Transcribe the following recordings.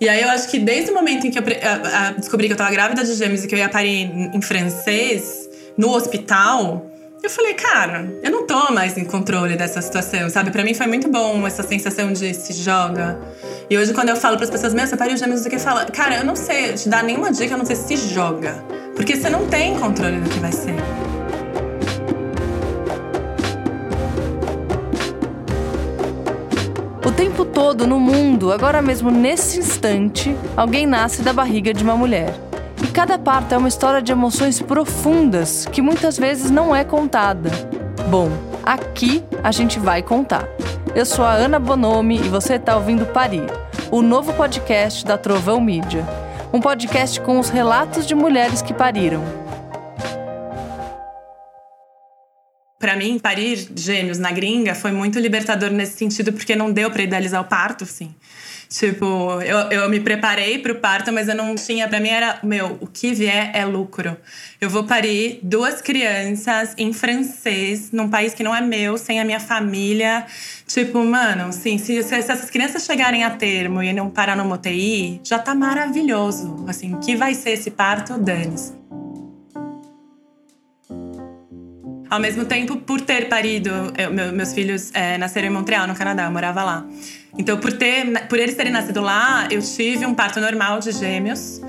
E aí eu acho que desde o momento em que eu descobri que eu tava grávida de gêmeos e que eu ia parir em francês, no hospital, eu falei, cara, eu não tô mais em controle dessa situação, sabe? Para mim foi muito bom essa sensação de se joga. E hoje, quando eu falo para as pessoas, meu, você pariu gêmeos, o que fala? Cara, eu não sei te dar nenhuma dica, eu não sei se joga. Porque você não tem controle do que vai ser. O tempo todo no mundo, agora mesmo nesse instante, alguém nasce da barriga de uma mulher. E cada parto é uma história de emoções profundas que muitas vezes não é contada. Bom, aqui a gente vai contar. Eu sou a Ana Bonomi e você está ouvindo Parir, o novo podcast da Trovão Mídia. Um podcast com os relatos de mulheres que pariram. Para mim, parir gêmeos na gringa foi muito libertador nesse sentido, porque não deu para idealizar o parto, assim. Tipo, eu, eu me preparei pro parto, mas eu não tinha. Pra mim era, meu, o que vier é lucro. Eu vou parir duas crianças em francês, num país que não é meu, sem a minha família. Tipo, mano, assim, se, se essas crianças chegarem a termo e não parar no UTI, já tá maravilhoso. Assim, o que vai ser esse parto, dane-se. Ao mesmo tempo, por ter parido, eu, meus filhos é, nasceram em Montreal, no Canadá, eu morava lá. Então, por, ter, por eles terem nascido lá, eu tive um parto normal de gêmeos.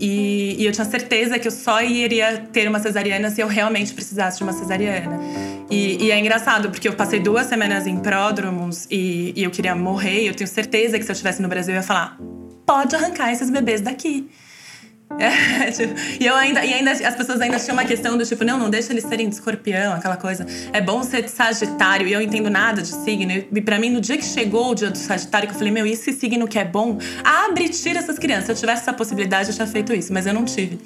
E, e, eu tinha certeza que eu só iria ter uma cesariana se eu realmente precisasse de uma cesariana. E, e é engraçado, porque eu passei duas semanas em pródromos e, e eu queria morrer. Eu tenho certeza que se eu estivesse no Brasil, eu ia falar: pode arrancar esses bebês daqui. É, tipo, e eu ainda, e ainda as pessoas ainda tinham uma questão do tipo, não, não deixa eles serem de escorpião, aquela coisa. É bom ser de Sagitário, e eu entendo nada de signo. E para mim, no dia que chegou o dia do Sagitário, que eu falei, meu, esse signo que é bom, abre e tira essas crianças. Se eu tivesse essa possibilidade, eu tinha feito isso, mas eu não tive.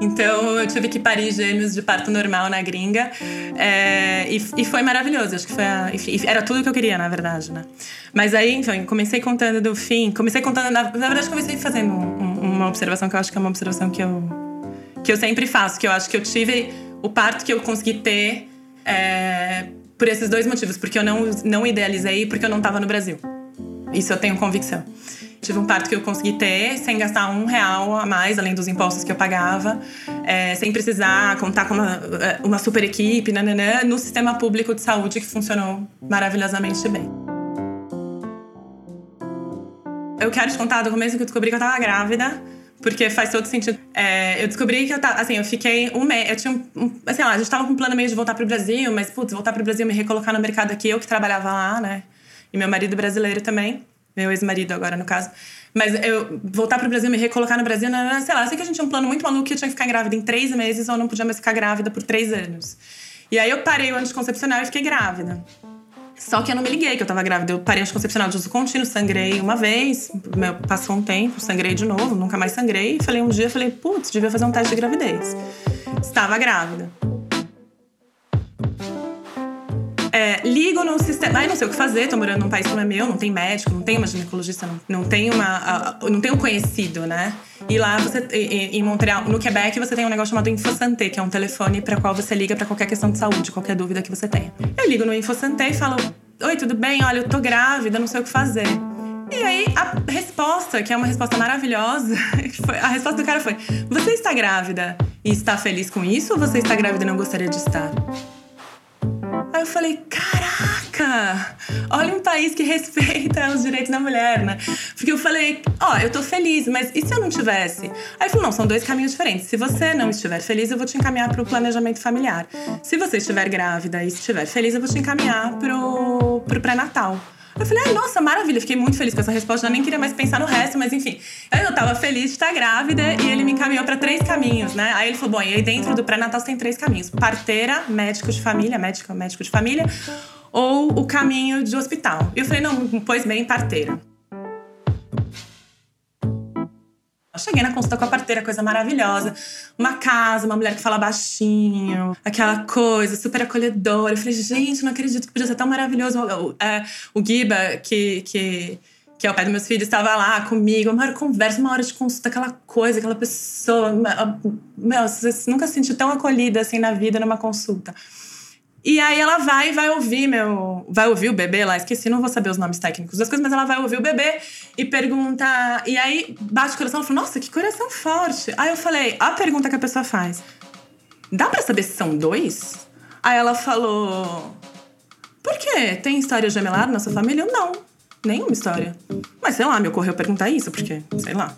Então eu tive que parir gêmeos de parto normal na gringa. É, e, e, foi maravilhoso. Acho que foi a, enfim, era tudo que eu queria, na verdade, né? Mas aí, enfim, comecei contando do fim. Comecei contando. Na, na verdade, comecei fazendo um, uma observação que eu acho que é uma observação que eu, que eu sempre faço, que eu acho que eu tive o parto que eu consegui ter é, por esses dois motivos. Porque eu não, não idealizei, porque eu não estava no Brasil. Isso eu tenho convicção. Tive um parto que eu consegui ter sem gastar um real a mais, além dos impostos que eu pagava, é, sem precisar contar com uma, é, uma super equipe, nananã, no sistema público de saúde que funcionou maravilhosamente bem. Eu quero te contar do começo que eu descobri que eu tava grávida, porque faz todo sentido. É, eu descobri que eu tava, assim, eu fiquei um mês, eu tinha um, assim, lá, a gente tava com um plano meio de voltar pro Brasil, mas, putz, voltar pro Brasil, me recolocar no mercado aqui, eu que trabalhava lá, né? E meu marido brasileiro também meu ex-marido agora, no caso. Mas eu voltar pro Brasil, me recolocar no Brasil, não, não, sei lá, sei que a gente tinha um plano muito maluco que eu tinha que ficar grávida em três meses ou não podia mais ficar grávida por três anos. E aí eu parei o anticoncepcional e fiquei grávida. Só que eu não me liguei que eu tava grávida. Eu parei anticoncepcional de uso contínuo, sangrei uma vez, passou um tempo, sangrei de novo, nunca mais sangrei. E falei um dia, falei, putz, devia fazer um teste de gravidez. Estava grávida. É, ligo no sistema. Ai, não sei o que fazer, tô morando num país que não é meu, não tem médico, não tem uma ginecologista, não, não tem uma. não tem um conhecido, né? E lá você. Em Montreal, no Quebec, você tem um negócio chamado InfoSanté, que é um telefone para qual você liga para qualquer questão de saúde, qualquer dúvida que você tenha. Eu ligo no InfoSanté e falo: Oi, tudo bem? Olha, eu tô grávida, não sei o que fazer. E aí, a resposta, que é uma resposta maravilhosa, a resposta do cara foi: Você está grávida e está feliz com isso ou você está grávida e não gostaria de estar? Aí eu falei, caraca, olha um país que respeita os direitos da mulher, né? Porque eu falei, ó, oh, eu tô feliz, mas e se eu não tivesse? Aí falou, não, são dois caminhos diferentes. Se você não estiver feliz, eu vou te encaminhar pro planejamento familiar. Se você estiver grávida e estiver feliz, eu vou te encaminhar pro, pro pré-natal. Eu falei, ai, nossa, maravilha. Fiquei muito feliz com essa resposta. Já nem queria mais pensar no resto, mas enfim. Aí eu tava feliz de estar grávida e ele me encaminhou para três caminhos, né? Aí ele falou, bom, e aí dentro do pré-natal tem três caminhos: parteira, médico de família, médico, médico de família, ou o caminho de hospital. E eu falei, não, pois bem, parteira. Cheguei na consulta com a parteira, coisa maravilhosa. Uma casa, uma mulher que fala baixinho, aquela coisa super acolhedora. Eu falei, gente, não acredito que podia ser tão maravilhoso. O, é, o Giba, que, que, que é o pai dos meus filhos, estava lá comigo. Uma hora de conversa, uma hora de consulta, aquela coisa, aquela pessoa. Meu, você nunca se sentiu tão acolhida assim na vida numa consulta. E aí ela vai vai ouvir meu. Vai ouvir o bebê lá, esqueci, não vou saber os nomes técnicos das coisas, mas ela vai ouvir o bebê e pergunta. E aí bate o coração, ela fala, nossa, que coração forte. Aí eu falei, a pergunta que a pessoa faz: dá pra saber se são dois? Aí ela falou. Por quê? Tem história gemelar na sua família? Eu, não, nenhuma história. Mas sei lá, me ocorreu perguntar isso, porque, sei lá.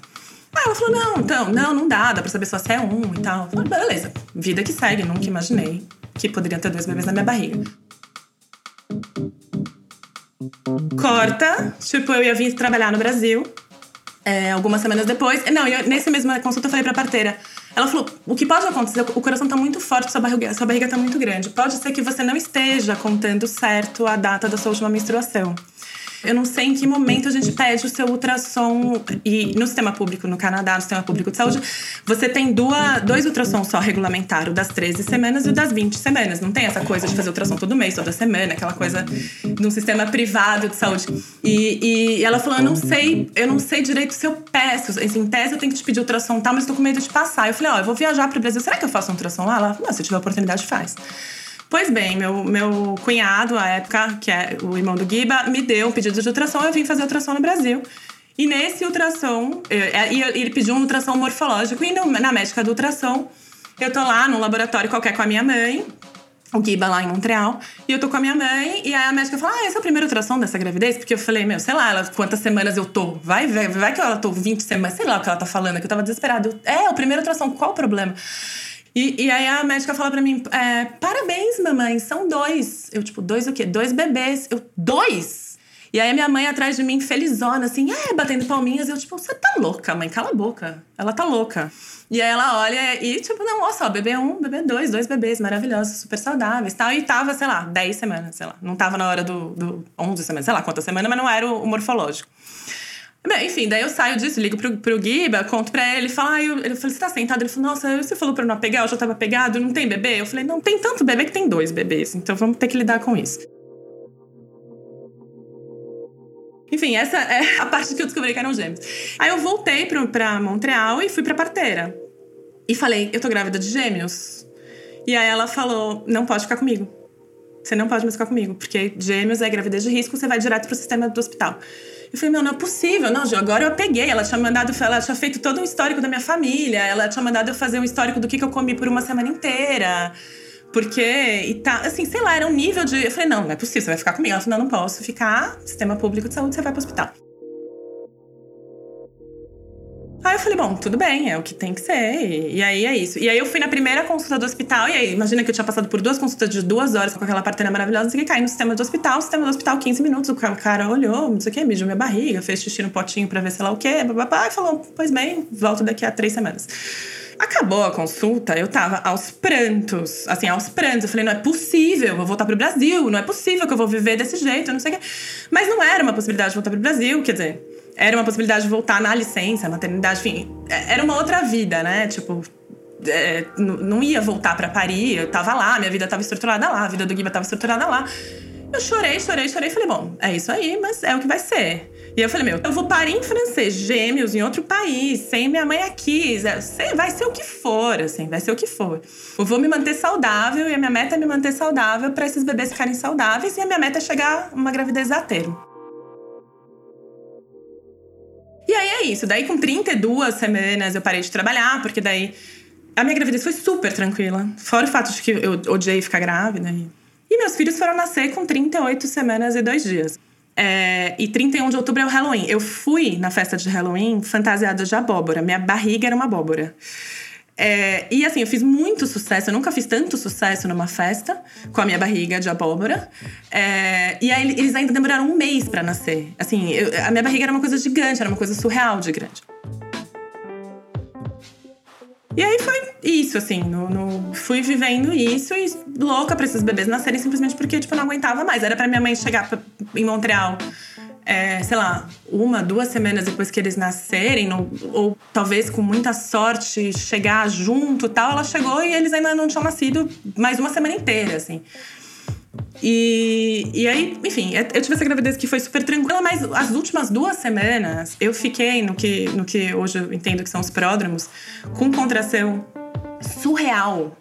Aí ela falou: não, então, não, não dá, dá pra saber só se é um e tal. Eu falei, beleza, vida que segue, nunca imaginei que poderia ter dois bebês na minha barriga. Corta, tipo, eu ia vir trabalhar no Brasil. É, algumas semanas depois. Não, eu, nesse mesma consulta eu falei pra parteira. Ela falou: o que pode acontecer? O coração tá muito forte, sua barriga, sua barriga tá muito grande. Pode ser que você não esteja contando certo a data da sua última menstruação. Eu não sei em que momento a gente pede o seu ultrassom. E no sistema público, no Canadá, no sistema público de saúde, você tem duas, dois ultrassons só regulamentar, o das 13 semanas e o das 20 semanas. Não tem essa coisa de fazer ultrassom todo mês, toda semana, aquela coisa de um sistema privado de saúde. E, e ela falou: eu não sei, eu não sei direito se eu peço. Assim, em tese eu tenho que te pedir ultrassom tal, mas tô com medo de passar. Eu falei, ó, oh, eu vou viajar pro Brasil, será que eu faço um ultrassom lá? Ela falou, se tiver oportunidade, faz. Pois bem, meu, meu cunhado, à época, que é o irmão do Giba, me deu um pedido de ultrassom, eu vim fazer ultrassom no Brasil. E nesse ultrassom, é, ele pediu um ultrassom morfológico, e na médica do ultrassom, eu tô lá num laboratório qualquer com a minha mãe, o Giba lá em Montreal, e eu tô com a minha mãe, e aí a médica fala: Ah, esse é o primeiro ultrassom dessa gravidez? Porque eu falei, meu, sei lá, ela, quantas semanas eu tô? Vai, vai, vai que ela tô 20 semanas, sei lá o que ela tá falando, que eu tava desesperada. é, o primeiro ultrassom, qual o problema? E, e aí a médica fala pra mim: é, parabéns, mamãe, são dois. Eu, tipo, dois o quê? Dois bebês. Eu, dois? E aí a minha mãe atrás de mim, felizona, assim, é, batendo palminhas. Eu, tipo, você tá louca, mãe, cala a boca. Ela tá louca. E aí ela olha e, tipo, não, olha só, bebê um, bebê dois, dois bebês maravilhosos, super saudáveis tal. E tava, sei lá, 10 semanas, sei lá. Não tava na hora do, do 11 semanas, sei lá quantas semanas, mas não era o, o morfológico. Bem, enfim, daí eu saio disso, ligo pro, pro Giba, conto pra ele, falo, ah, eu, ele falou, você tá sentado? Ele falou, nossa, você falou pra eu não pegar, eu já tava pegado, não tem bebê? Eu falei, não, tem tanto bebê que tem dois bebês, então vamos ter que lidar com isso. Enfim, essa é a parte que eu descobri que eram gêmeos. Aí eu voltei pro, pra Montreal e fui pra parteira. E falei, eu tô grávida de gêmeos. E aí ela falou, não pode ficar comigo. Você não pode mais ficar comigo, porque gêmeos é gravidez de risco, você vai direto pro sistema do hospital. Eu falei, meu, não é possível. Não, agora eu peguei. Ela tinha mandado, ela tinha feito todo um histórico da minha família. Ela tinha mandado eu fazer um histórico do que, que eu comi por uma semana inteira. Porque, e tá, assim, sei lá, era um nível de. Eu falei, não, não é possível, você vai ficar comigo. Ela falou, não, não posso ficar. Sistema público de saúde, você vai pro hospital. Falei, bom, tudo bem, é o que tem que ser. E, e, aí é isso. E aí eu fui na primeira consulta do hospital, e aí, imagina que eu tinha passado por duas consultas de duas horas com aquela parteira maravilhosa, e caí no sistema do hospital, sistema do hospital, 15 minutos, o cara olhou, não sei o que, mediu minha barriga, fez xixi no potinho pra ver sei lá o quê, babá, e falou, pois bem, volto daqui a três semanas. Acabou a consulta, eu tava aos prantos, assim, aos prantos. Eu falei, não é possível, vou voltar pro Brasil, não é possível que eu vou viver desse jeito, não sei o quê. Mas não era uma possibilidade de voltar pro Brasil, quer dizer, era uma possibilidade de voltar na licença, maternidade, enfim, é, era uma outra vida, né? Tipo, é, não ia voltar para Paris, eu tava lá, minha vida tava estruturada lá, a vida do Guiba tava estruturada lá. Eu chorei, chorei, chorei, falei, bom, é isso aí, mas é o que vai ser. E eu falei, meu, eu vou parir em francês, gêmeos, em outro país, sem minha mãe aqui. Vai ser o que for, assim, vai ser o que for. Eu vou me manter saudável e a minha meta é me manter saudável para esses bebês ficarem saudáveis e a minha meta é chegar uma gravidez a termo. Isso. Daí, com 32 semanas, eu parei de trabalhar, porque daí a minha gravidez foi super tranquila. Fora o fato de que eu odiei ficar grávida. E, meus filhos foram nascer com 38 semanas e dois dias. É, e 31 de outubro é o Halloween. Eu fui na festa de Halloween fantasiada de abóbora. Minha barriga era uma abóbora. É, e assim, eu fiz muito sucesso, eu nunca fiz tanto sucesso numa festa com a minha barriga de abóbora. É, e aí eles ainda demoraram um mês para nascer. Assim, eu, a minha barriga era uma coisa gigante, era uma coisa surreal de grande. E aí foi isso, assim, no, no, fui vivendo isso e louca pra esses bebês nascerem simplesmente porque, tipo, eu não aguentava mais. Era pra minha mãe chegar pra, em Montreal é, sei lá, uma, duas semanas depois que eles nascerem, ou talvez com muita sorte chegar junto tal, ela chegou e eles ainda não tinham nascido mais uma semana inteira, assim. E, e aí, enfim, eu tive essa gravidez que foi super tranquila, mas as últimas duas semanas eu fiquei no que, no que hoje eu entendo que são os pródromos, com contração surreal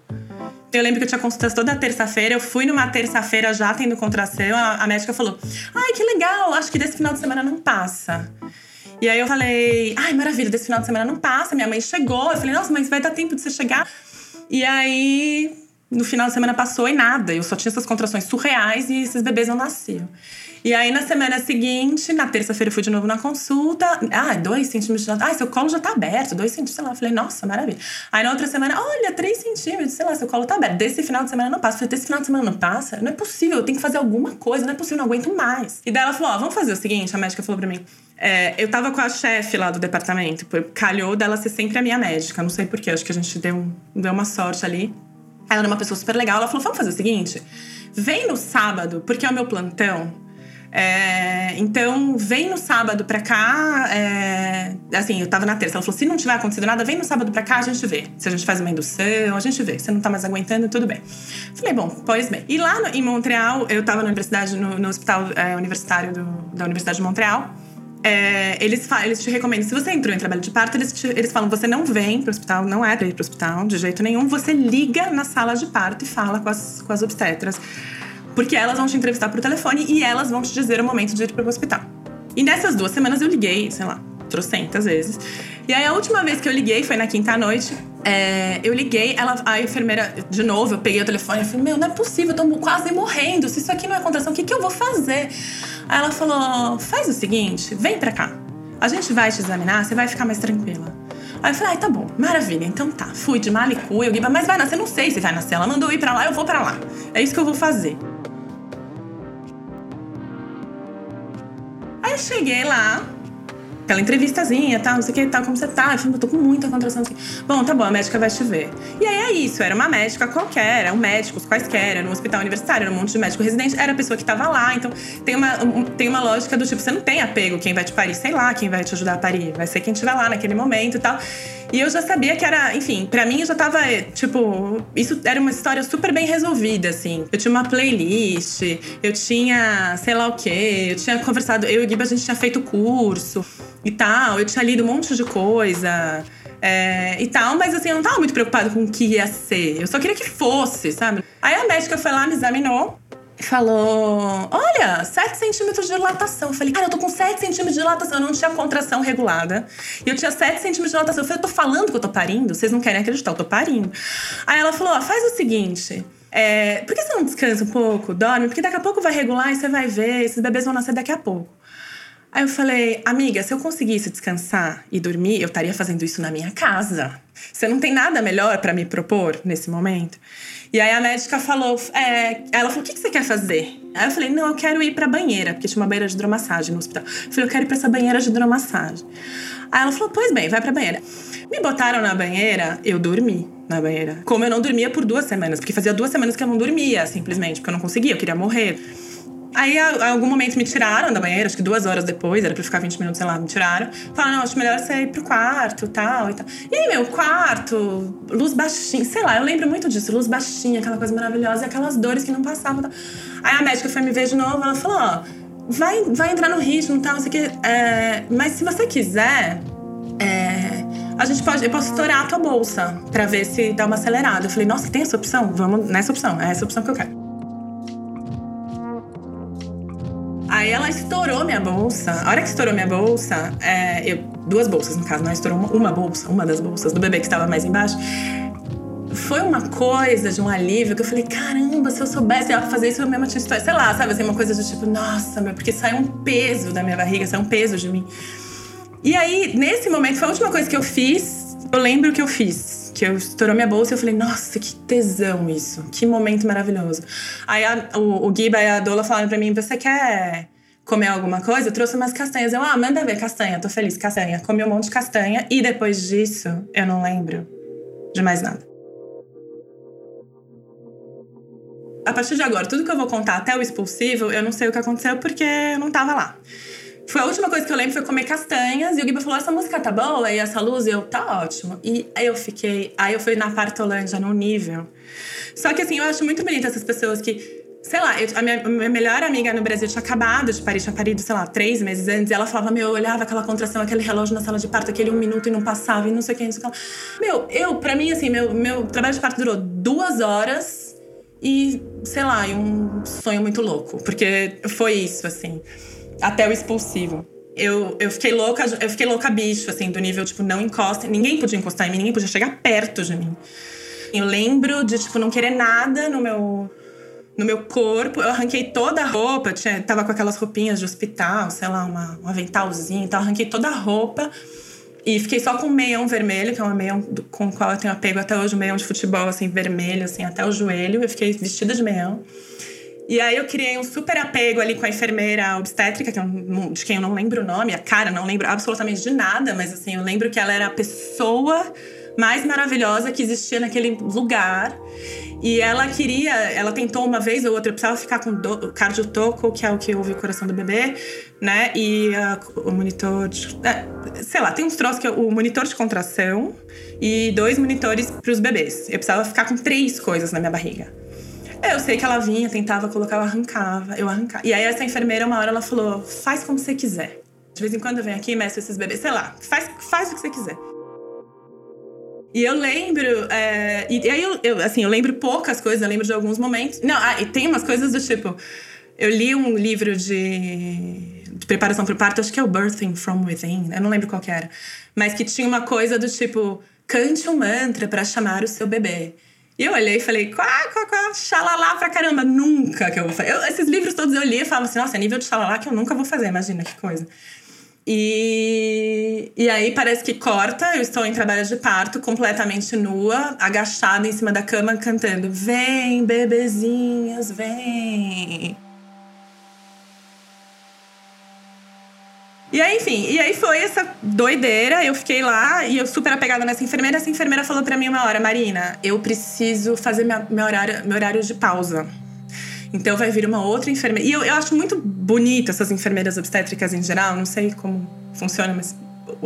Eu lembro que eu tinha consultas toda terça-feira. Eu fui numa terça-feira já tendo contração. A, a médica falou: Ai, que legal, acho que desse final de semana não passa. E aí eu falei: Ai, maravilha, desse final de semana não passa. Minha mãe chegou. Eu falei: Nossa, mas vai dar tempo de você chegar. E aí, no final de semana passou e nada. Eu só tinha essas contrações surreais e esses bebês não nasciam. E aí, na semana seguinte, na terça-feira, eu fui de novo na consulta. Ah, dois centímetros Ah, seu colo já tá aberto, dois centímetros, sei lá. Falei, nossa, maravilha. Aí na outra semana, olha, três centímetros, sei lá, seu colo tá aberto. Desse final de semana não passa. Falei, desse final de semana não passa? Não é possível, eu tenho que fazer alguma coisa, não é possível, não aguento mais. E daí ela falou, ó, vamos fazer o seguinte, a médica falou pra mim. É, eu tava com a chefe lá do departamento, calhou dela ser sempre a minha médica, não sei porquê, acho que a gente deu, deu uma sorte ali. Ela era uma pessoa super legal, ela falou: vamos fazer o seguinte, vem no sábado, porque é o meu plantão. É, então, vem no sábado pra cá. É, assim, eu tava na terça. Ela falou: se não tiver acontecido nada, vem no sábado pra cá, a gente vê. Se a gente faz uma indução, a gente vê. Se não tá mais aguentando, tudo bem. Falei: bom, pois bem. E lá no, em Montreal, eu tava na universidade, no, no hospital é, universitário do, da Universidade de Montreal. É, eles, eles te recomendam, se você entrou em trabalho de parto, eles, te, eles falam: você não vem pro hospital, não é pra ir pro hospital de jeito nenhum. Você liga na sala de parto e fala com as, com as obstetras porque elas vão te entrevistar por telefone e elas vão te dizer o momento de ir para o hospital. E nessas duas semanas eu liguei, sei lá, trocentas vezes. E aí a última vez que eu liguei foi na quinta noite. É, eu liguei, ela, a enfermeira, de novo, eu peguei o telefone e falei: Meu, não é possível, eu tô quase morrendo. Se isso aqui não é contração, o que, que eu vou fazer? Aí ela falou: Faz o seguinte, vem pra cá. A gente vai te examinar, você vai ficar mais tranquila. Aí eu falei, ai, tá bom, maravilha, então tá. Fui de malicu, eu mas vai nascer, não sei se vai nascer. Ela mandou ir pra lá, eu vou pra lá. É isso que eu vou fazer. Cheguei lá, aquela entrevistazinha, tal, não sei o que, tal, como você tá? Eu falei, tô com muita contração. Assim. Bom, tá bom, a médica vai te ver. E aí é isso, era uma médica qualquer, eram médicos quaisquer, era um hospital universitário, era um monte de médico residente, era a pessoa que tava lá. Então tem uma, tem uma lógica do tipo, você não tem apego quem vai te parir, sei lá quem vai te ajudar a parir, vai ser quem estiver lá naquele momento e tal. E eu já sabia que era, enfim, para mim já tava, tipo, isso era uma história super bem resolvida, assim. Eu tinha uma playlist, eu tinha, sei lá o quê, eu tinha conversado, eu e o Giba, a gente tinha feito curso e tal, eu tinha lido um monte de coisa. É, e tal, mas assim, eu não tava muito preocupada com o que ia ser. Eu só queria que fosse, sabe? Aí a médica foi lá, me examinou falou: Olha, 7 centímetros de dilatação. Eu falei, cara, eu tô com 7 centímetros de dilatação. Eu não tinha contração regulada. E eu tinha 7 centímetros de dilatação. Eu falei, eu tô falando que eu tô parindo? Vocês não querem acreditar, eu tô parindo. Aí ela falou: faz o seguinte. É, por que você não descansa um pouco? Dorme? Porque daqui a pouco vai regular e você vai ver, esses bebês vão nascer daqui a pouco. Aí eu falei, amiga, se eu conseguisse descansar e dormir, eu estaria fazendo isso na minha casa. Você não tem nada melhor para me propor nesse momento? E aí a médica falou, é, ela falou, o que, que você quer fazer? Aí eu falei, não, eu quero ir pra banheira, porque tinha uma banheira de hidromassagem no hospital. Eu falei, eu quero ir pra essa banheira de hidromassagem. Aí ela falou, pois bem, vai pra banheira. Me botaram na banheira, eu dormi na banheira. Como eu não dormia por duas semanas, porque fazia duas semanas que eu não dormia, simplesmente, porque eu não conseguia, eu queria morrer. Aí, a, algum momento, me tiraram da banheira, acho que duas horas depois, era pra ficar 20 minutos, sei lá, me tiraram. Falaram, não, acho melhor você ir pro quarto tal e tal. E aí, meu, quarto, luz baixinha, sei lá, eu lembro muito disso, luz baixinha, aquela coisa maravilhosa, e aquelas dores que não passavam. Tal. Aí a médica foi me ver de novo, ela falou, ó, vai, vai entrar no ritmo e tal, não sei o quê. É, mas se você quiser, é, a gente pode, eu posso estourar a tua bolsa pra ver se dá uma acelerada. Eu falei, nossa, tem essa opção? Vamos nessa opção, é essa opção que eu quero. Aí ela estourou minha bolsa. A hora que estourou minha bolsa, é, eu, duas bolsas no caso, não estourou uma, uma bolsa, uma das bolsas do bebê que estava mais embaixo foi uma coisa de um alívio que eu falei, caramba, se eu soubesse eu fazer isso, eu mesma tinha história. Sei lá, sabe assim, uma coisa do tipo, nossa, meu, porque saiu um peso da minha barriga, saiu um peso de mim. E aí, nesse momento, foi a última coisa que eu fiz. Eu lembro que eu fiz que eu estourou minha bolsa e eu falei, nossa, que tesão isso, que momento maravilhoso. Aí a, o, o e a Dola falaram pra mim, você quer comer alguma coisa? Eu trouxe umas castanhas. Eu, ah, manda ver, castanha, tô feliz, castanha. Comi um monte de castanha e depois disso, eu não lembro de mais nada. A partir de agora, tudo que eu vou contar até o expulsivo, eu não sei o que aconteceu porque eu não tava lá. Foi a última coisa que eu lembro foi comer castanhas e o Giba falou: essa música tá boa e essa luz, e eu, tá ótimo. E aí eu fiquei. Aí eu fui na Partolândia num nível. Só que assim, eu acho muito bonito essas pessoas que sei lá, eu, a minha, minha, melhor amiga no Brasil tinha acabado de parir, tinha parido, sei lá, três meses antes. E ela falava, meu, eu olhava aquela contração, aquele relógio na sala de parto, aquele um minuto e não passava, e não sei o que, não sei o que. Meu, eu, pra mim, assim, meu, meu trabalho de parto durou duas horas e, sei lá, um sonho muito louco. Porque foi isso, assim, até o expulsivo. Eu, eu fiquei louca, eu fiquei louca bicho, assim, do nível, tipo, não encosta. Ninguém podia encostar em mim, ninguém podia chegar perto de mim. Eu lembro de, tipo, não querer nada no meu no meu corpo. Eu arranquei toda a roupa, tinha, tava com aquelas roupinhas de hospital, sei lá, uma, um aventalzinho e tal. Arranquei toda a roupa e fiquei só com um meião vermelho, que é um meião com o qual eu tenho apego até hoje, meião de futebol, assim, vermelho, assim, até o joelho. Eu fiquei vestida de meião. E aí eu criei um super apego ali com a enfermeira obstétrica, que eu, de quem eu não lembro o nome, a cara, não lembro absolutamente de nada, mas assim, eu lembro que ela era a pessoa mais maravilhosa que existia naquele lugar. E ela queria, ela tentou uma vez ou outra, eu precisava ficar com do, cardiotoco, que é o que ouve o coração do bebê, né? E uh, o monitor, de, é, sei lá, tem uns troços que é o monitor de contração e dois monitores para os bebês. Eu precisava ficar com três coisas na minha barriga. Eu sei que ela vinha, tentava colocar, eu arrancava, eu arrancava. E aí essa enfermeira, uma hora, ela falou: faz como você quiser. De vez em quando eu venho aqui e meço esses bebês, sei lá, faz, faz o que você quiser. E eu lembro, é, e, aí eu, eu, assim, eu lembro poucas coisas, eu lembro de alguns momentos. Não, ah, e tem umas coisas do tipo, eu li um livro de, de preparação para o parto, acho que é o Birthing from Within, eu não lembro qual era, mas que tinha uma coisa do tipo, cante um mantra para chamar o seu bebê. E eu olhei e falei, quá, quá, quá, xalalá pra caramba, nunca que eu vou fazer. Eu, esses livros todos eu li e falava assim, nossa, é nível de xalalá que eu nunca vou fazer, imagina que coisa. E, e aí parece que corta, eu estou em trabalho de parto, completamente nua, agachada em cima da cama, cantando: Vem, bebezinhos, vem. E aí, enfim, e aí foi essa doideira, eu fiquei lá e eu super apegada nessa enfermeira. Essa enfermeira falou para mim uma hora, Marina, eu preciso fazer minha, meu, horário, meu horário de pausa. Então vai vir uma outra enfermeira. E eu, eu acho muito bonito essas enfermeiras obstétricas em geral, não sei como funciona, mas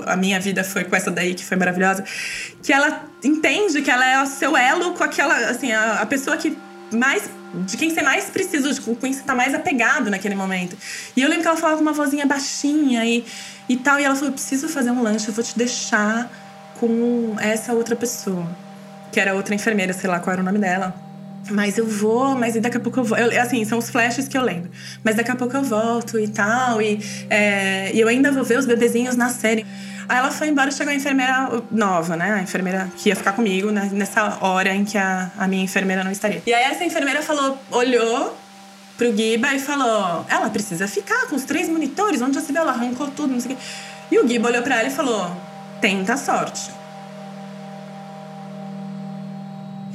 a minha vida foi com essa daí que foi maravilhosa, que ela entende que ela é o seu elo com aquela, assim, a, a pessoa que mais de quem você mais precisa, de quem você tá mais apegado naquele momento. E eu lembro que ela falava com uma vozinha baixinha e, e tal, e ela falou: "Eu preciso fazer um lanche, eu vou te deixar com essa outra pessoa", que era outra enfermeira, sei lá qual era o nome dela. Mas eu vou, mas daqui a pouco eu vou. Eu, assim, são os flashes que eu lembro. Mas daqui a pouco eu volto e tal. E, é, e eu ainda vou ver os bebezinhos nascerem. Aí ela foi embora chegou a enfermeira nova, né? A enfermeira que ia ficar comigo né? nessa hora em que a, a minha enfermeira não estaria. E aí essa enfermeira falou, olhou pro Giba e falou: ela precisa ficar com os três monitores, onde já se viu? Ela arrancou tudo, não sei o quê. E o Giba olhou pra ela e falou: tenta sorte.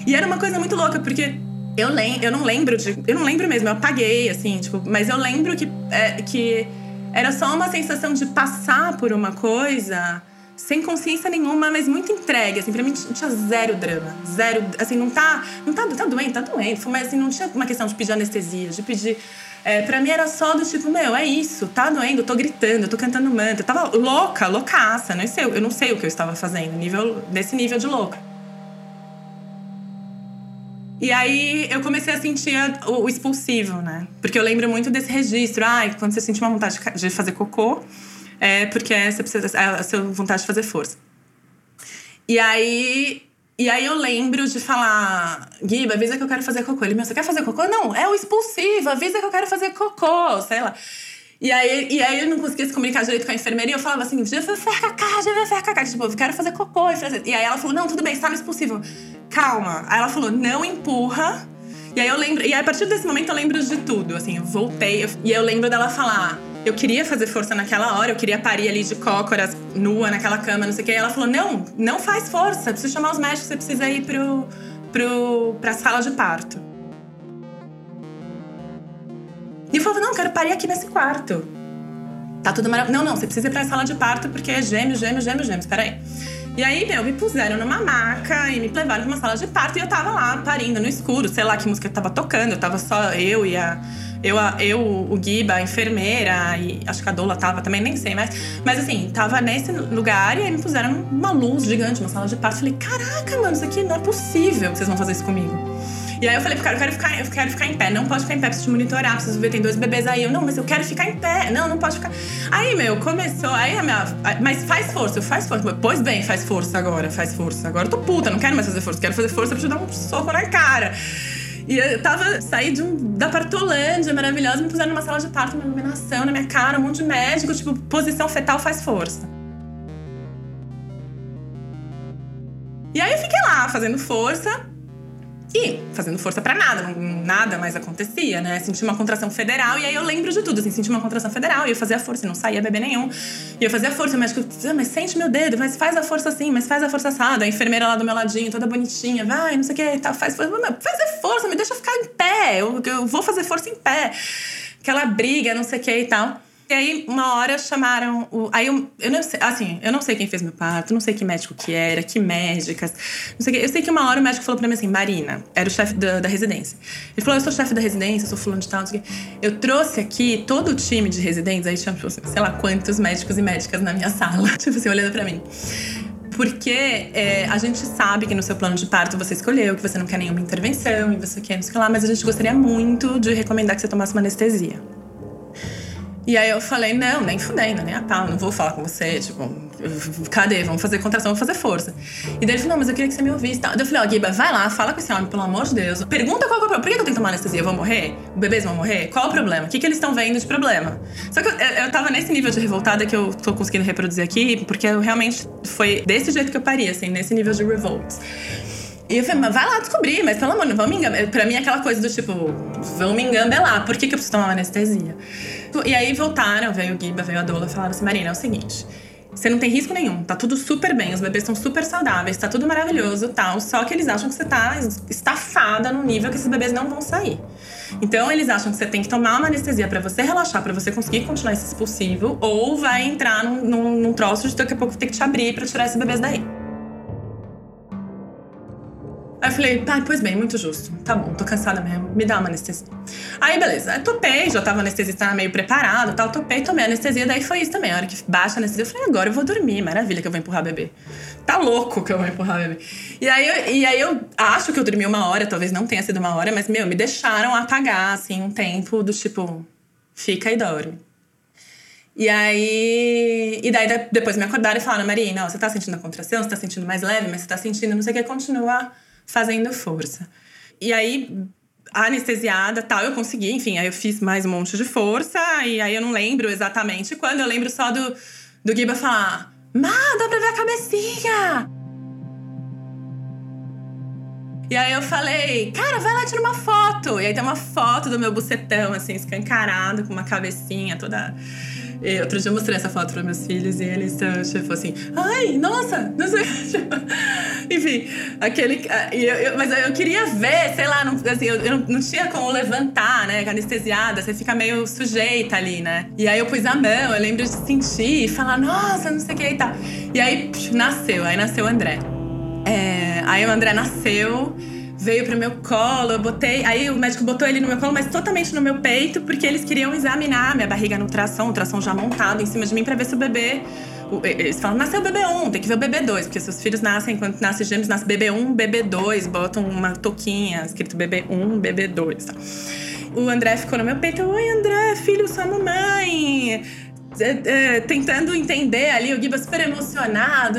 E era uma coisa muito louca, porque eu, lem eu não lembro de. Eu não lembro mesmo, eu apaguei, assim, tipo, mas eu lembro que, é, que era só uma sensação de passar por uma coisa sem consciência nenhuma, mas muito entregue, assim, pra mim tinha zero drama, zero, assim, não tá, não tá, tá doente, tá doente, mas assim, não tinha uma questão de pedir anestesia, de pedir, é, pra mim era só do tipo, meu, é isso, tá doendo, tô gritando, tô cantando mantra, eu tava louca, loucaça, não sei, eu não sei o que eu estava fazendo, nível, desse nível de louca. E aí eu comecei a sentir o, expulsivo, né? Porque eu lembro muito desse registro. Ai, quando você sente uma vontade de fazer cocô, é porque você precisa, é a sua vontade de fazer força. E aí, e aí eu lembro de falar, Giba, avisa que eu quero fazer cocô. Ele, meu, você quer fazer cocô? Não, é o expulsivo, avisa que eu quero fazer cocô, sei lá. E aí, e aí eu não conseguia se comunicar direito com a enfermeira e eu falava assim, já vai faire cacá, já vai faire cacá. Tipo, eu quero fazer cocô. E aí ela falou, não, tudo bem, está no expulsivo calma. Aí ela falou, não empurra. E aí eu lembro, e a partir desse momento eu lembro de tudo, assim, eu voltei eu, e eu lembro dela falar, eu queria fazer força naquela hora, eu queria parir ali de cócoras, nua naquela cama, não sei o que. E ela falou, não, não faz força, precisa chamar os médicos, você precisa ir pro, pro, pra sala de parto. E eu falava, não, quero parir aqui nesse quarto. Tá tudo maravilhoso. Não, não, você precisa ir pra sala de parto porque é gêmeos, gêmeos, gêmeos, gêmeos. Peraí. E aí, meu, me puseram numa maca e me levaram pra uma sala de parto e eu tava lá parindo no escuro, sei lá que música tava tocando, eu tava só eu e a. Eu, eu o Giba, a enfermeira, e acho que a Dola tava também, nem sei mais. Mas assim, tava nesse lugar e aí me puseram uma luz gigante, uma sala de parto. Falei, caraca, mano, isso aqui não é possível que vocês vão fazer isso comigo. E aí eu falei pro cara, eu quero ficar, eu quero ficar em pé. Não pode ficar em pé, preciso te monitorar, preciso ver, tem dois bebês aí. Eu, não, mas eu quero ficar em pé. Não, não pode ficar. Aí, meu, começou. Aí a minha. Mas faz força, faz força. Pois bem, faz força agora, faz força. Agora eu tô puta, não quero mais fazer força. Quero fazer força pra te dar um soco na cara. E eu tava, saí de um, da partolândia maravilhosa, me puseram numa sala de parto, uma iluminação na minha cara, um monte de médico, tipo, posição fetal faz força. E aí eu fiquei lá, fazendo força. E fazendo força para nada, não, nada mais acontecia, né? Senti uma contração federal e aí eu lembro de tudo, assim, senti uma contração federal e eu fazia força, e não saía bebê nenhum. E eu fazia força, o médico, ah, mas sente meu dedo, mas faz a força assim, mas faz a força assada. A enfermeira lá do meu ladinho, toda bonitinha, vai, não sei o que, tá, faz força. Fazer força, me deixa ficar em pé, eu, eu vou fazer força em pé. Aquela briga, não sei o que e tal. E aí, uma hora chamaram o. Aí eu, eu não sei, assim, eu não sei quem fez meu parto, não sei que médico que era, que médicas, não sei que. Eu sei que uma hora o médico falou pra mim assim, Marina, era o chefe da, da, residência. Ele falou: Eu sou chefe da residência, sou fulano de tal, não sei o quê. Eu trouxe aqui todo o time de residentes, aí tinha, tipo, sei lá quantos médicos e médicas na minha sala, tipo assim, olhando pra mim. Porque é, a gente sabe que no seu plano de parto você escolheu, que você não quer nenhuma intervenção e você quer não sei o que lá, mas a gente gostaria muito de recomendar que você tomasse uma anestesia. E aí eu falei, não, nem fudendo, nem a pau, não vou falar com você, tipo, cadê? Vamos fazer contração, vamos fazer força. E daí ele falou, não, mas eu queria que você me ouvisse. Daí eu falei, ó, oh, vai lá, fala com esse homem, pelo amor de Deus. Pergunta qual é o problema. Por que eu tenho que tomar anestesia? Eu vou morrer? Bebês vão morrer? Qual é o problema? O que, que eles estão vendo de problema? Só que eu, eu tava nesse nível de revoltada que eu tô conseguindo reproduzir aqui, porque eu realmente foi desse jeito que eu paria, assim, nesse nível de revolt. E eu falei, mas vai lá descobrir, mas pelo amor, não vamos me. Pra mim é aquela coisa do tipo, vão me engambelar, por que, que eu preciso tomar anestesia? E aí voltaram, veio o Giba, veio a Dola, falaram assim, Marina, é o seguinte, você não tem risco nenhum, tá tudo super bem, os bebês estão super saudáveis, tá tudo maravilhoso tal, só que eles acham que você tá estafada no nível que esses bebês não vão sair. Então eles acham que você tem que tomar uma anestesia para você relaxar, para você conseguir continuar esse expulsivo, ou vai entrar num, num, num troço de daqui a pouco ter que te abrir para tirar esses bebês daí. Aí eu falei, pai, pois bem, muito justo. Tá bom, tô cansada mesmo. Me dá uma anestesia. Aí, beleza. Aí topei, já tava anestesista meio preparado tal. Topei, tomei anestesia. Daí foi isso também. A hora que baixa a anestesia, eu falei, agora eu vou dormir. Maravilha que eu vou empurrar bebê. Tá louco que eu vou empurrar bebê. E aí, eu, e aí eu acho que eu dormi uma hora, talvez não tenha sido uma hora, mas, meu, me deixaram apagar, assim, um tempo do tipo, fica e dorme. E aí. E daí depois me acordaram e falaram, Marina, você tá sentindo a contração, você tá sentindo mais leve, mas você tá sentindo não sei o que, continua fazendo força. E aí, anestesiada tal, eu consegui, enfim, aí eu fiz mais um monte de força, e aí eu não lembro exatamente quando, eu lembro só do, do Giba falar: Má, dá pra ver a cabecinha! E aí eu falei, cara, vai lá tirar uma foto. E aí tem uma foto do meu bucetão, assim, escancarado, com uma cabecinha toda e outro dia eu mostrei essa foto para meus filhos e eles tipo assim, ai, nossa, não sei. Enfim, aquele. Eu, eu, mas eu queria ver, sei lá, não, assim, eu, eu não tinha como levantar, né? Anestesiada, você fica meio sujeita ali, né? E aí eu pus a mão, eu lembro de sentir e falar, nossa, não sei o que e tal. E aí psh, nasceu, aí nasceu o André. É, aí o André nasceu veio pro meu colo, eu botei. Aí o médico botou ele no meu colo, mas totalmente no meu peito, porque eles queriam examinar minha barriga no tração, o tração já montado em cima de mim para ver se o bebê. Eles falam, nasceu o bebê 1, tem que ver o bebê 2, porque seus filhos nascem, quando nasce gêmeos, nasce bebê 1, bebê 2, botam uma toquinha escrito bebê 1, bebê 2. Tá? O André ficou no meu peito, oi André, filho, sua mamãe. É, é, tentando entender ali, o Giba super emocionado,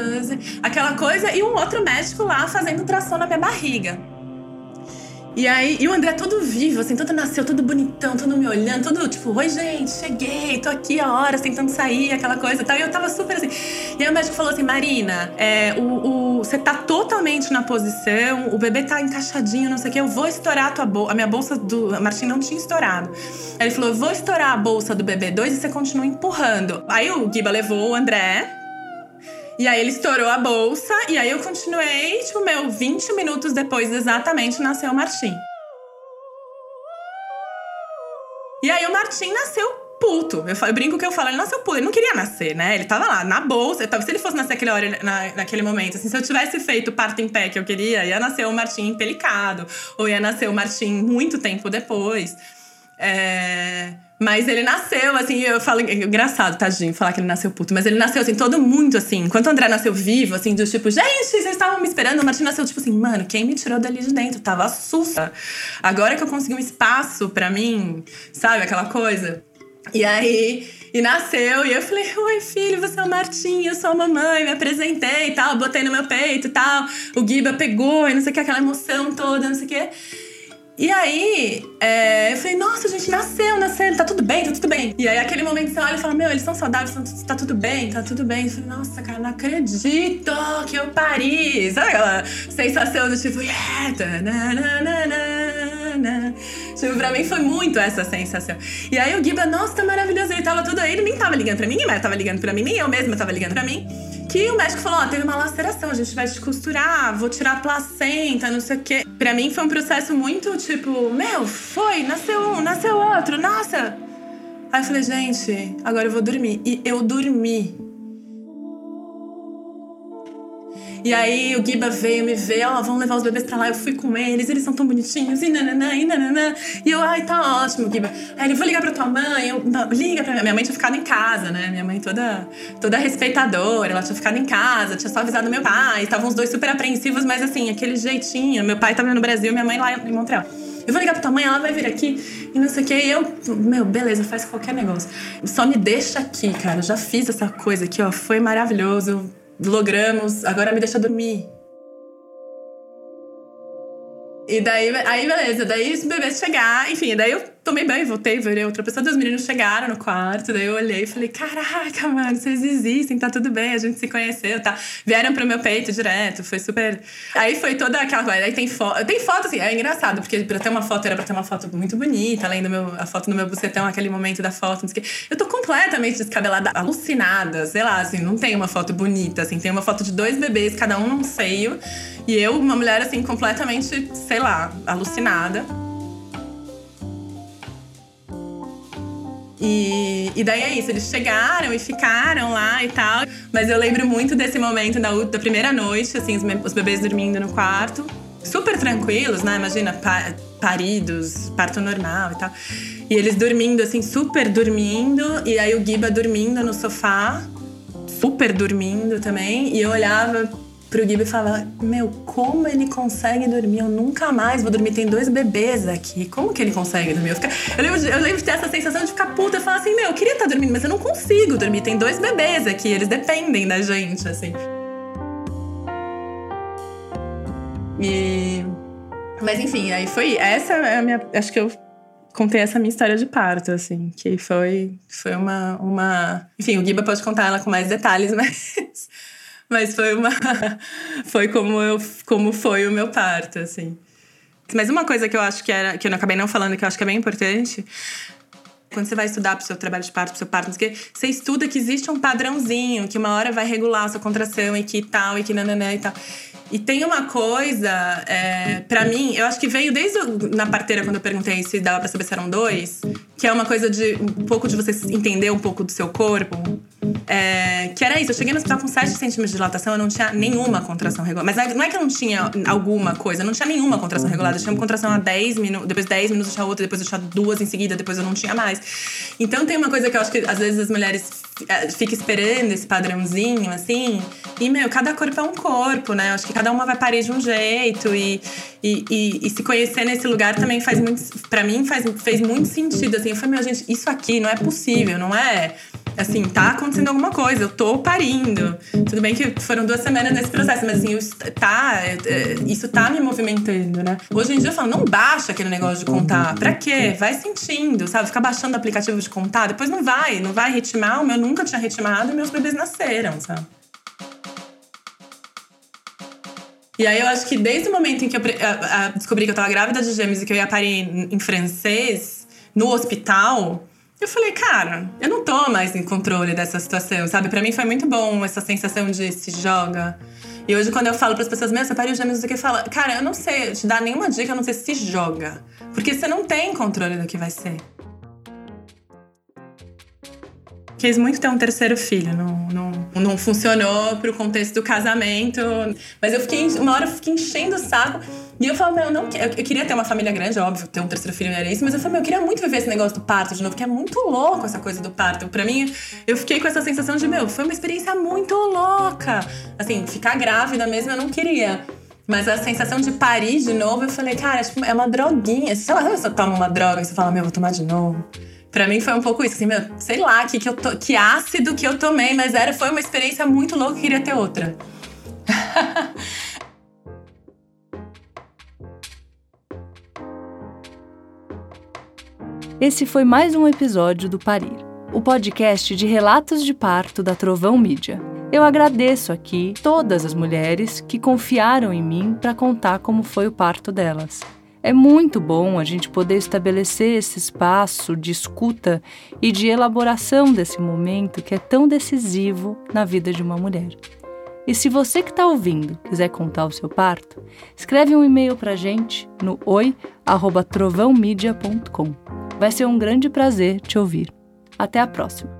aquela coisa, e um outro médico lá fazendo tração na minha barriga. E aí, e o André todo vivo, assim, todo nasceu, todo bonitão, todo me olhando, todo tipo, oi gente, cheguei, tô aqui há horas tentando sair, aquela coisa e tal. E eu tava super assim. E aí o médico falou assim: Marina, é, o, o, você tá totalmente na posição, o bebê tá encaixadinho, não sei o que, eu vou estourar a tua bolsa. A minha bolsa do a Martim não tinha estourado. Aí ele falou: eu vou estourar a bolsa do bebê 2 e você continua empurrando. Aí o Giba levou o André e aí ele estourou a bolsa, e aí eu continuei, tipo, meu, 20 minutos depois exatamente nasceu o Martim. E aí o Martim nasceu puto. Eu, eu, brinco que eu falo, ele nasceu puto. Ele não queria nascer, né? Ele tava lá, na bolsa. Se ele fosse nascer hora, na, naquele momento, assim, se eu tivesse feito parto em pé que eu queria, ia nascer o Martim empelicado. Ou ia nascer o Martim muito tempo depois. É, mas ele nasceu, assim, eu falo. Engraçado, tadinho, falar que ele nasceu puto. Mas ele nasceu, assim, todo muito assim. Enquanto o André nasceu vivo, assim, do tipo, gente, vocês estavam me esperando. O Martim nasceu, tipo assim, mano, quem me tirou dali de dentro? Tava sussa. Agora que eu consegui um espaço para mim, sabe, aquela coisa. E aí. E nasceu, e eu falei, oi filho, você é o Martim, eu sou a mamãe, me apresentei e tal, botei no meu peito e tal. O Giba pegou e não sei o que, aquela emoção toda, não sei o que. E aí, é, eu falei, nossa, a gente nasceu, nasceu, tá tudo bem, tá tudo bem. E aí, aquele momento você olha e fala, meu, eles são saudáveis, tá tudo bem, tá tudo bem. Eu falei, nossa, cara, não acredito que eu pari. Sabe aquela sensação do tipo, yeah, Tipo, pra mim foi muito essa sensação. E aí o Giba, nossa, tá maravilhoso. Ele tava tudo aí, ele nem tava ligando pra mim, mais tava ligando pra mim, nem eu mesma tava ligando pra mim. Que o médico falou: Ó, teve uma laceração, a gente vai te costurar, vou tirar a placenta, não sei o quê. Pra mim foi um processo muito tipo: Meu, foi, nasceu um, nasceu outro, nossa. Aí eu falei: Gente, agora eu vou dormir. E eu dormi. E aí o Giba veio me ver, ó, vamos levar os bebês pra lá. Eu fui com eles, eles são tão bonitinhos, e nananã, e nananã. E eu, ai, tá ótimo, Giba. Aí ele, vou ligar pra tua mãe. Eu, liga pra minha. Minha mãe tinha ficado em casa, né? Minha mãe toda, toda respeitadora, ela tinha ficado em casa, tinha só avisado meu pai. Estavam os dois super apreensivos, mas assim, aquele jeitinho. Meu pai tava no Brasil, minha mãe lá em Montreal. Eu vou ligar pra tua mãe, ela vai vir aqui e não sei o que. E eu, meu, beleza, faz qualquer negócio. Só me deixa aqui, cara. Já fiz essa coisa aqui, ó. Foi maravilhoso logramos, agora me deixa dormir. E daí, aí beleza, daí os bebês chegaram, enfim, daí eu tomei banho, voltei, virei outra pessoa, os meninos chegaram no quarto, daí eu olhei e falei, caraca, mano, vocês existem, tá tudo bem, a gente se conheceu, tá? Vieram pro meu peito direto, foi super... Aí foi toda aquela coisa, aí tem foto, tem foto assim, é engraçado, porque pra ter uma foto, era pra ter uma foto muito bonita, além do meu, a foto no meu bucetão, aquele momento da foto, não sei o quê. Eu tô completamente descabelada, alucinada, sei lá, assim, não tem uma foto bonita, assim, tem uma foto de dois bebês, cada um num seio, e eu, uma mulher, assim, completamente, sei lá, alucinada. E, e daí é isso, eles chegaram e ficaram lá e tal. Mas eu lembro muito desse momento da, da primeira noite, assim, os, os, bebês dormindo no quarto. Super tranquilos, né? Imagina, pa, paridos, parto normal e tal. E eles dormindo, assim, super dormindo. E aí o Giba dormindo no sofá, super dormindo também. E eu olhava pro Gibi falar: Meu, como ele consegue dormir? Eu nunca mais vou dormir. Tem dois bebês aqui. Como que ele consegue dormir? Eu, fica... eu, lembro, de, eu lembro de ter essa sensação de ficar puta e falar assim: Meu, eu queria estar tá dormindo, mas eu não consigo dormir. Tem dois bebês aqui, eles dependem da gente, assim. E. Mas enfim, aí foi. Essa é a minha. Acho que eu contei essa minha história de parto, assim, que foi, foi uma, uma. Enfim, o Giba pode contar ela com mais detalhes, mas mas foi uma. foi como, eu, como foi o meu parto, assim. Mas uma coisa que eu acho que era. que eu acabei não falando, que eu acho que é bem importante. Quando você vai estudar pro seu trabalho de parto, pro seu parto, você estuda que existe um padrãozinho, que uma hora vai regular a sua contração e que tal, e que nananã e tal. E tem uma coisa, é, para mim, eu acho que veio desde o, na parteira, quando eu perguntei se dava pra saber se eram dois, que é uma coisa de um pouco de você entender um pouco do seu corpo. É, que era isso, eu cheguei no hospital com 7 centímetros de dilatação, eu não tinha nenhuma contração regulada. Mas não é que eu não tinha alguma coisa, eu não tinha nenhuma contração regulada. Eu tinha uma contração a 10 minutos, depois 10 minutos eu tinha outra, depois eu tinha duas em seguida, depois eu não tinha mais. Então tem uma coisa que eu acho que às vezes as mulheres é, ficam esperando esse padrãozinho, assim. E, meu, cada corpo é um corpo, né? Eu acho que cada uma vai parir de um jeito. E, e, e, e se conhecer nesse lugar também faz muito. para mim, faz, fez muito sentido, assim. Eu falei, meu, gente, isso aqui não é possível, não é assim, tá acontecendo alguma coisa, eu tô parindo. Tudo bem que foram duas semanas nesse processo, mas assim, tá, é, é, isso tá me movimentando, né? Hoje em dia eu falo, não baixa aquele negócio de contar. Pra quê? Vai sentindo, sabe? Ficar baixando o aplicativo de contar, depois não vai, não vai ritmar. O meu nunca tinha ritmado e meus bebês nasceram, sabe? E aí eu acho que desde o momento em que eu descobri que eu tava grávida de gêmeos e que eu ia parir em francês, no hospital, eu falei, cara, eu não tô mais em controle dessa situação, sabe? Para mim foi muito bom essa sensação de se joga. E hoje, quando eu falo para as pessoas, meu, você pariu gêmeos, o que fala, cara, eu não sei te dar nenhuma dica, eu não sei se joga. Porque você não tem controle do que vai ser. Quis muito ter um terceiro filho. Não, não, não funcionou pro contexto do casamento. Mas eu fiquei, uma hora eu fiquei enchendo o saco. E eu falei, meu, não, eu, eu queria ter uma família grande, óbvio, ter um terceiro filho era isso, mas eu falei, meu, eu queria muito viver esse negócio do parto de novo, que é muito louco essa coisa do parto. Pra mim, eu fiquei com essa sensação de, meu, foi uma experiência muito louca. Assim, ficar grávida mesmo eu não queria. Mas a sensação de parir de novo, eu falei, cara, tipo, é uma droguinha. Sei lá, você toma uma droga e você fala, meu, vou tomar de novo. Pra mim foi um pouco isso, assim, meu, sei lá, que, que, eu to, que ácido que eu tomei, mas era, foi uma experiência muito louca, eu queria ter outra. Esse foi mais um episódio do Parir, o podcast de relatos de parto da Trovão Mídia. Eu agradeço aqui todas as mulheres que confiaram em mim para contar como foi o parto delas. É muito bom a gente poder estabelecer esse espaço de escuta e de elaboração desse momento que é tão decisivo na vida de uma mulher. E se você que está ouvindo quiser contar o seu parto, escreve um e-mail para a gente no oi@trovãomedia.com. Vai ser um grande prazer te ouvir. Até a próxima.